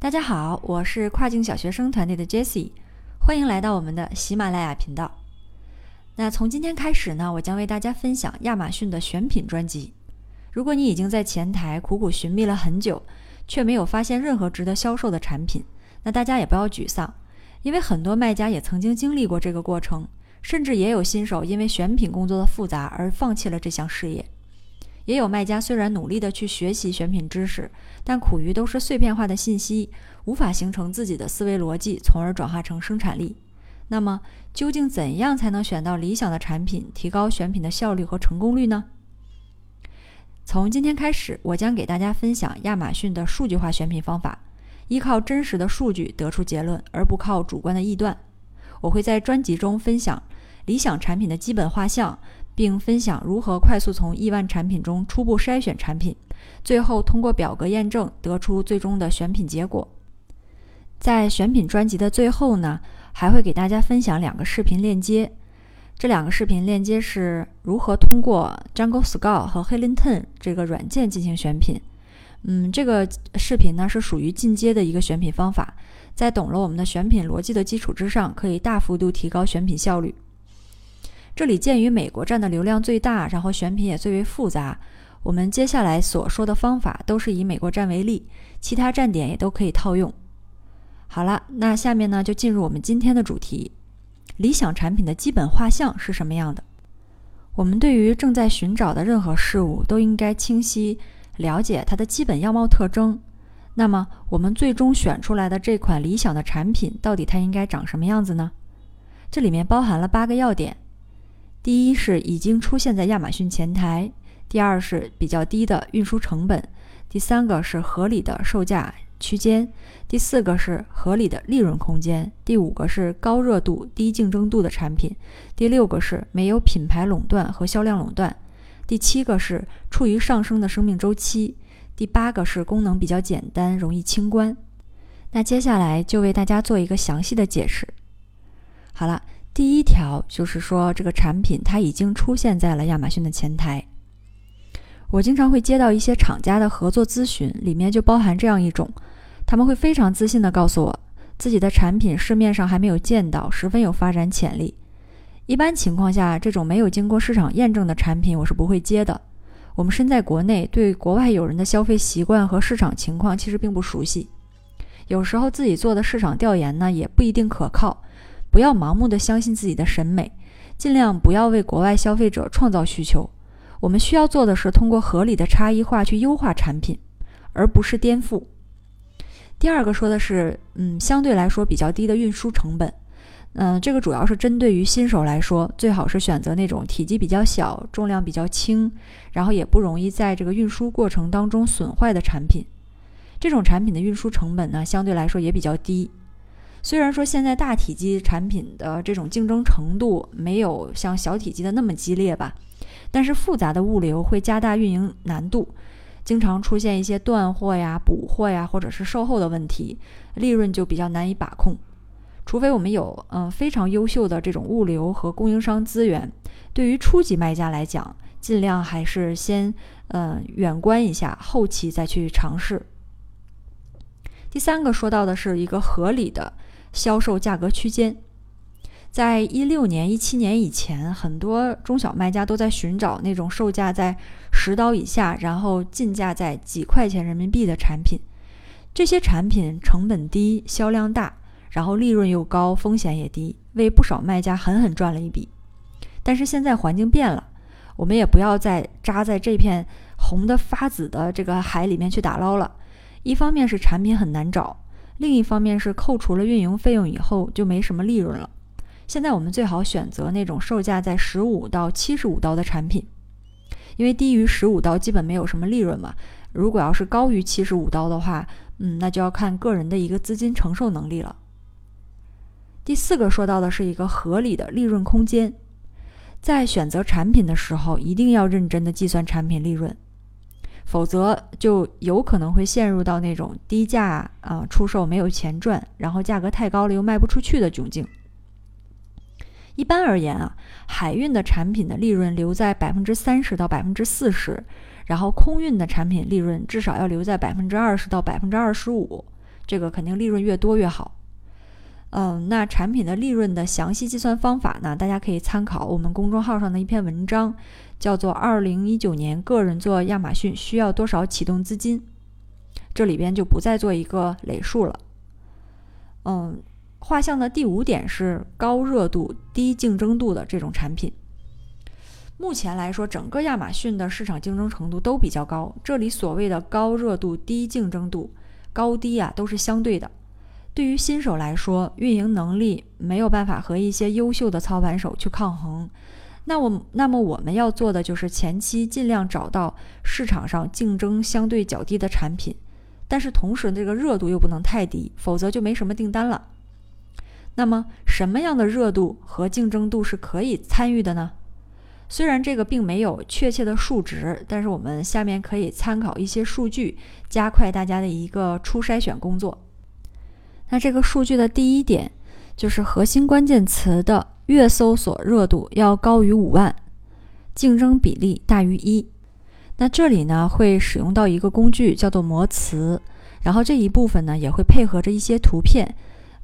大家好，我是跨境小学生团队的 Jessie，欢迎来到我们的喜马拉雅频道。那从今天开始呢，我将为大家分享亚马逊的选品专辑。如果你已经在前台苦苦寻觅了很久，却没有发现任何值得销售的产品，那大家也不要沮丧，因为很多卖家也曾经经历过这个过程，甚至也有新手因为选品工作的复杂而放弃了这项事业。也有卖家虽然努力的去学习选品知识，但苦于都是碎片化的信息，无法形成自己的思维逻辑，从而转化成生产力。那么，究竟怎样才能选到理想的产品，提高选品的效率和成功率呢？从今天开始，我将给大家分享亚马逊的数据化选品方法，依靠真实的数据得出结论，而不靠主观的臆断。我会在专辑中分享理想产品的基本画像。并分享如何快速从亿万产品中初步筛选产品，最后通过表格验证得出最终的选品结果。在选品专辑的最后呢，还会给大家分享两个视频链接。这两个视频链接是如何通过 Jungle Scout 和 Helinten 这个软件进行选品。嗯，这个视频呢是属于进阶的一个选品方法，在懂了我们的选品逻辑的基础之上，可以大幅度提高选品效率。这里鉴于美国站的流量最大，然后选品也最为复杂，我们接下来所说的方法都是以美国站为例，其他站点也都可以套用。好了，那下面呢就进入我们今天的主题：理想产品的基本画像是什么样的？我们对于正在寻找的任何事物都应该清晰了解它的基本样貌特征。那么，我们最终选出来的这款理想的产品，到底它应该长什么样子呢？这里面包含了八个要点。第一是已经出现在亚马逊前台，第二是比较低的运输成本，第三个是合理的售价区间，第四个是合理的利润空间，第五个是高热度低竞争度的产品，第六个是没有品牌垄断和销量垄断，第七个是处于上升的生命周期，第八个是功能比较简单容易清关。那接下来就为大家做一个详细的解释。好了。第一条就是说，这个产品它已经出现在了亚马逊的前台。我经常会接到一些厂家的合作咨询，里面就包含这样一种，他们会非常自信地告诉我，自己的产品市面上还没有见到，十分有发展潜力。一般情况下，这种没有经过市场验证的产品，我是不会接的。我们身在国内，对国外友人的消费习惯和市场情况其实并不熟悉，有时候自己做的市场调研呢，也不一定可靠。不要盲目的相信自己的审美，尽量不要为国外消费者创造需求。我们需要做的是通过合理的差异化去优化产品，而不是颠覆。第二个说的是，嗯，相对来说比较低的运输成本。嗯，这个主要是针对于新手来说，最好是选择那种体积比较小、重量比较轻，然后也不容易在这个运输过程当中损坏的产品。这种产品的运输成本呢，相对来说也比较低。虽然说现在大体积产品的这种竞争程度没有像小体积的那么激烈吧，但是复杂的物流会加大运营难度，经常出现一些断货呀、补货呀，或者是售后的问题，利润就比较难以把控。除非我们有嗯非常优秀的这种物流和供应商资源，对于初级卖家来讲，尽量还是先嗯远观一下，后期再去尝试。第三个说到的是一个合理的。销售价格区间，在一六年、一七年以前，很多中小卖家都在寻找那种售价在十刀以下，然后进价在几块钱人民币的产品。这些产品成本低、销量大，然后利润又高、风险也低，为不少卖家狠狠赚了一笔。但是现在环境变了，我们也不要再扎在这片红的发紫的这个海里面去打捞了。一方面是产品很难找。另一方面是扣除了运营费用以后就没什么利润了。现在我们最好选择那种售价在十五到七十五刀的产品，因为低于十五刀基本没有什么利润嘛。如果要是高于七十五刀的话，嗯，那就要看个人的一个资金承受能力了。第四个说到的是一个合理的利润空间，在选择产品的时候一定要认真的计算产品利润。否则就有可能会陷入到那种低价啊出售没有钱赚，然后价格太高了又卖不出去的窘境。一般而言啊，海运的产品的利润留在百分之三十到百分之四十，然后空运的产品利润至少要留在百分之二十到百分之二十五。这个肯定利润越多越好。嗯，那产品的利润的详细计算方法呢？大家可以参考我们公众号上的一篇文章，叫做《二零一九年个人做亚马逊需要多少启动资金》，这里边就不再做一个累数了。嗯，画像的第五点是高热度、低竞争度的这种产品。目前来说，整个亚马逊的市场竞争程度都比较高。这里所谓的高热度、低竞争度，高低啊都是相对的。对于新手来说，运营能力没有办法和一些优秀的操盘手去抗衡。那我那么我们要做的就是前期尽量找到市场上竞争相对较低的产品，但是同时这个热度又不能太低，否则就没什么订单了。那么什么样的热度和竞争度是可以参与的呢？虽然这个并没有确切的数值，但是我们下面可以参考一些数据，加快大家的一个初筛选工作。那这个数据的第一点就是核心关键词的月搜索热度要高于五万，竞争比例大于一。那这里呢会使用到一个工具叫做模词，然后这一部分呢也会配合着一些图片。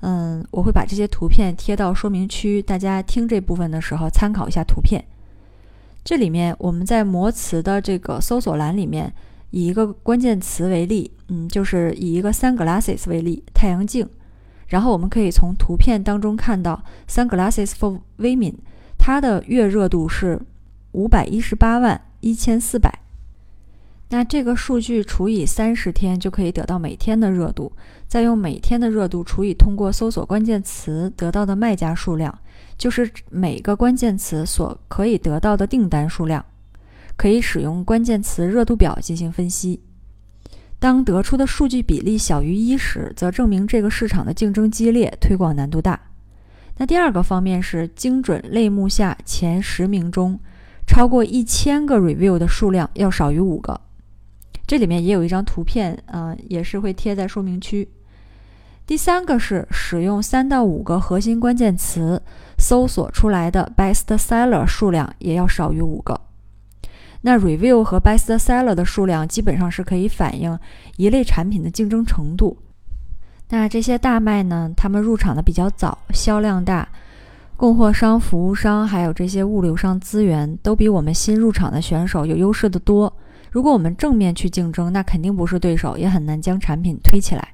嗯，我会把这些图片贴到说明区，大家听这部分的时候参考一下图片。这里面我们在模词的这个搜索栏里面。以一个关键词为例，嗯，就是以一个 sunglasses 为例，太阳镜。然后我们可以从图片当中看到 sunglasses for women，它的月热度是五百一十八万一千四百。那这个数据除以三十天，就可以得到每天的热度。再用每天的热度除以通过搜索关键词得到的卖家数量，就是每个关键词所可以得到的订单数量。可以使用关键词热度表进行分析。当得出的数据比例小于一时，则证明这个市场的竞争激烈，推广难度大。那第二个方面是精准类目下前十名中，超过一千个 review 的数量要少于五个。这里面也有一张图片，啊，也是会贴在说明区。第三个是使用三到五个核心关键词搜索出来的 best seller 数量也要少于五个。那 review 和 best seller 的数量基本上是可以反映一类产品的竞争程度。那这些大卖呢，他们入场的比较早，销量大，供货商、服务商还有这些物流商资源都比我们新入场的选手有优势的多。如果我们正面去竞争，那肯定不是对手，也很难将产品推起来。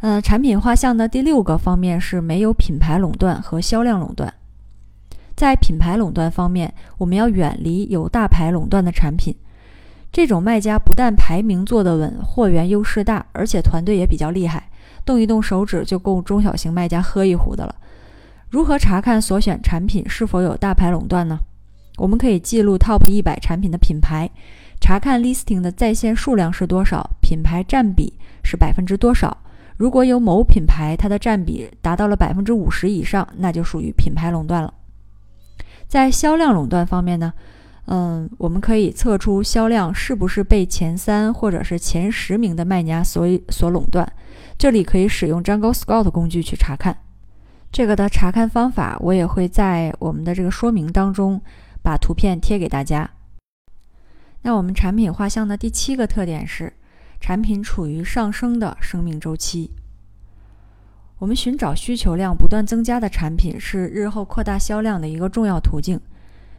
嗯，产品画像的第六个方面是没有品牌垄断和销量垄断。在品牌垄断方面，我们要远离有大牌垄断的产品。这种卖家不但排名做得稳，货源优势大，而且团队也比较厉害，动一动手指就够中小型卖家喝一壶的了。如何查看所选产品是否有大牌垄断呢？我们可以记录 TOP 一百产品的品牌，查看 listing 的在线数量是多少，品牌占比是百分之多少。如果有某品牌它的占比达到了百分之五十以上，那就属于品牌垄断了。在销量垄断方面呢，嗯，我们可以测出销量是不是被前三或者是前十名的卖家所所垄断。这里可以使用 Jungle Scout 工具去查看。这个的查看方法我也会在我们的这个说明当中把图片贴给大家。那我们产品画像的第七个特点是，产品处于上升的生命周期。我们寻找需求量不断增加的产品，是日后扩大销量的一个重要途径。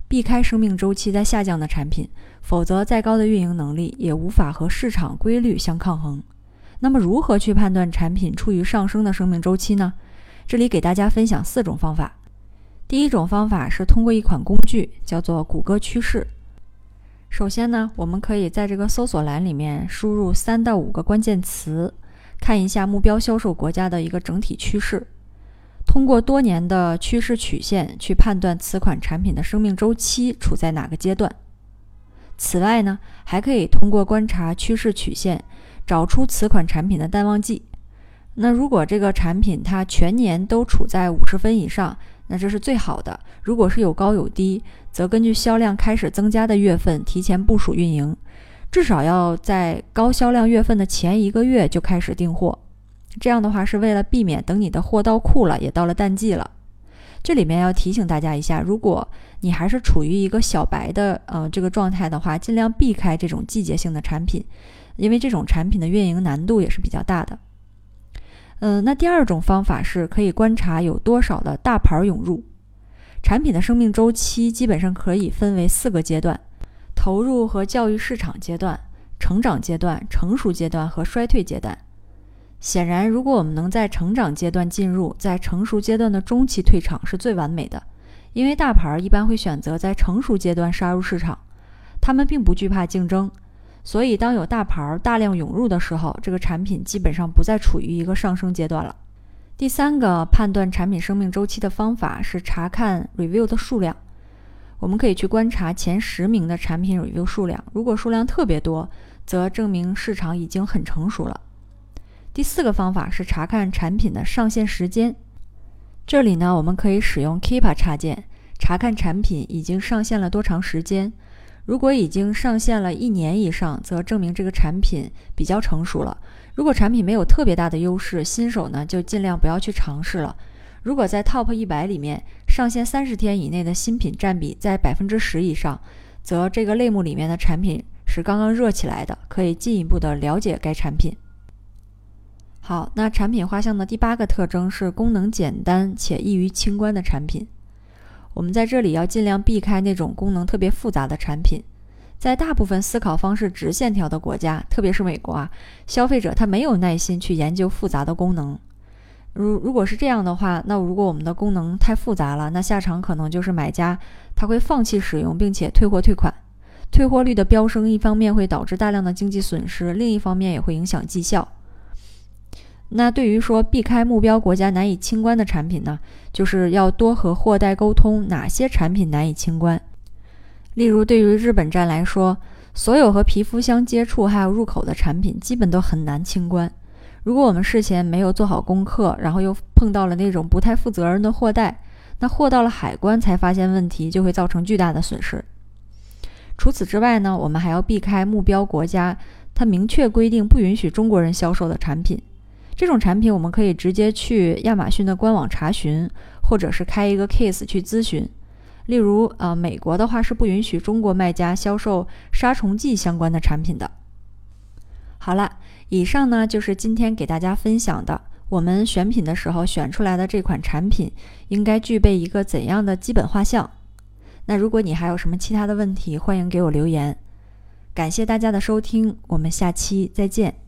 避开生命周期在下降的产品，否则再高的运营能力也无法和市场规律相抗衡。那么，如何去判断产品处于上升的生命周期呢？这里给大家分享四种方法。第一种方法是通过一款工具，叫做谷歌趋势。首先呢，我们可以在这个搜索栏里面输入三到五个关键词。看一下目标销售国家的一个整体趋势，通过多年的趋势曲线去判断此款产品的生命周期处在哪个阶段。此外呢，还可以通过观察趋势曲线，找出此款产品的淡旺季。那如果这个产品它全年都处在五十分以上，那这是最好的。如果是有高有低，则根据销量开始增加的月份提前部署运营。至少要在高销量月份的前一个月就开始订货，这样的话是为了避免等你的货到库了，也到了淡季了。这里面要提醒大家一下，如果你还是处于一个小白的呃这个状态的话，尽量避开这种季节性的产品，因为这种产品的运营难度也是比较大的。嗯，那第二种方法是可以观察有多少的大牌涌入。产品的生命周期基本上可以分为四个阶段：投入和教育市场阶段、成长阶段、成熟阶段和衰退阶段。显然，如果我们能在成长阶段进入，在成熟阶段的中期退场是最完美的，因为大牌一般会选择在成熟阶段杀入市场，他们并不惧怕竞争。所以，当有大牌大量涌入的时候，这个产品基本上不再处于一个上升阶段了。第三个判断产品生命周期的方法是查看 review 的数量。我们可以去观察前十名的产品 review 数量，如果数量特别多，则证明市场已经很成熟了。第四个方法是查看产品的上线时间。这里呢，我们可以使用 Keepa 插件查看产品已经上线了多长时间。如果已经上线了一年以上，则证明这个产品比较成熟了。如果产品没有特别大的优势，新手呢就尽量不要去尝试了。如果在 Top 一百里面上线三十天以内的新品占比在百分之十以上，则这个类目里面的产品是刚刚热起来的，可以进一步的了解该产品。好，那产品画像的第八个特征是功能简单且易于清关的产品。我们在这里要尽量避开那种功能特别复杂的产品。在大部分思考方式直线条的国家，特别是美国啊，消费者他没有耐心去研究复杂的功能。如如果是这样的话，那如果我们的功能太复杂了，那下场可能就是买家他会放弃使用，并且退货退款。退货率的飙升，一方面会导致大量的经济损失，另一方面也会影响绩效。那对于说避开目标国家难以清关的产品呢，就是要多和货代沟通哪些产品难以清关。例如，对于日本站来说，所有和皮肤相接触还有入口的产品基本都很难清关。如果我们事前没有做好功课，然后又碰到了那种不太负责任的货代，那货到了海关才发现问题，就会造成巨大的损失。除此之外呢，我们还要避开目标国家它明确规定不允许中国人销售的产品。这种产品我们可以直接去亚马逊的官网查询，或者是开一个 case 去咨询。例如，呃，美国的话是不允许中国卖家销售杀虫剂相关的产品的。好了，以上呢就是今天给大家分享的，我们选品的时候选出来的这款产品应该具备一个怎样的基本画像。那如果你还有什么其他的问题，欢迎给我留言。感谢大家的收听，我们下期再见。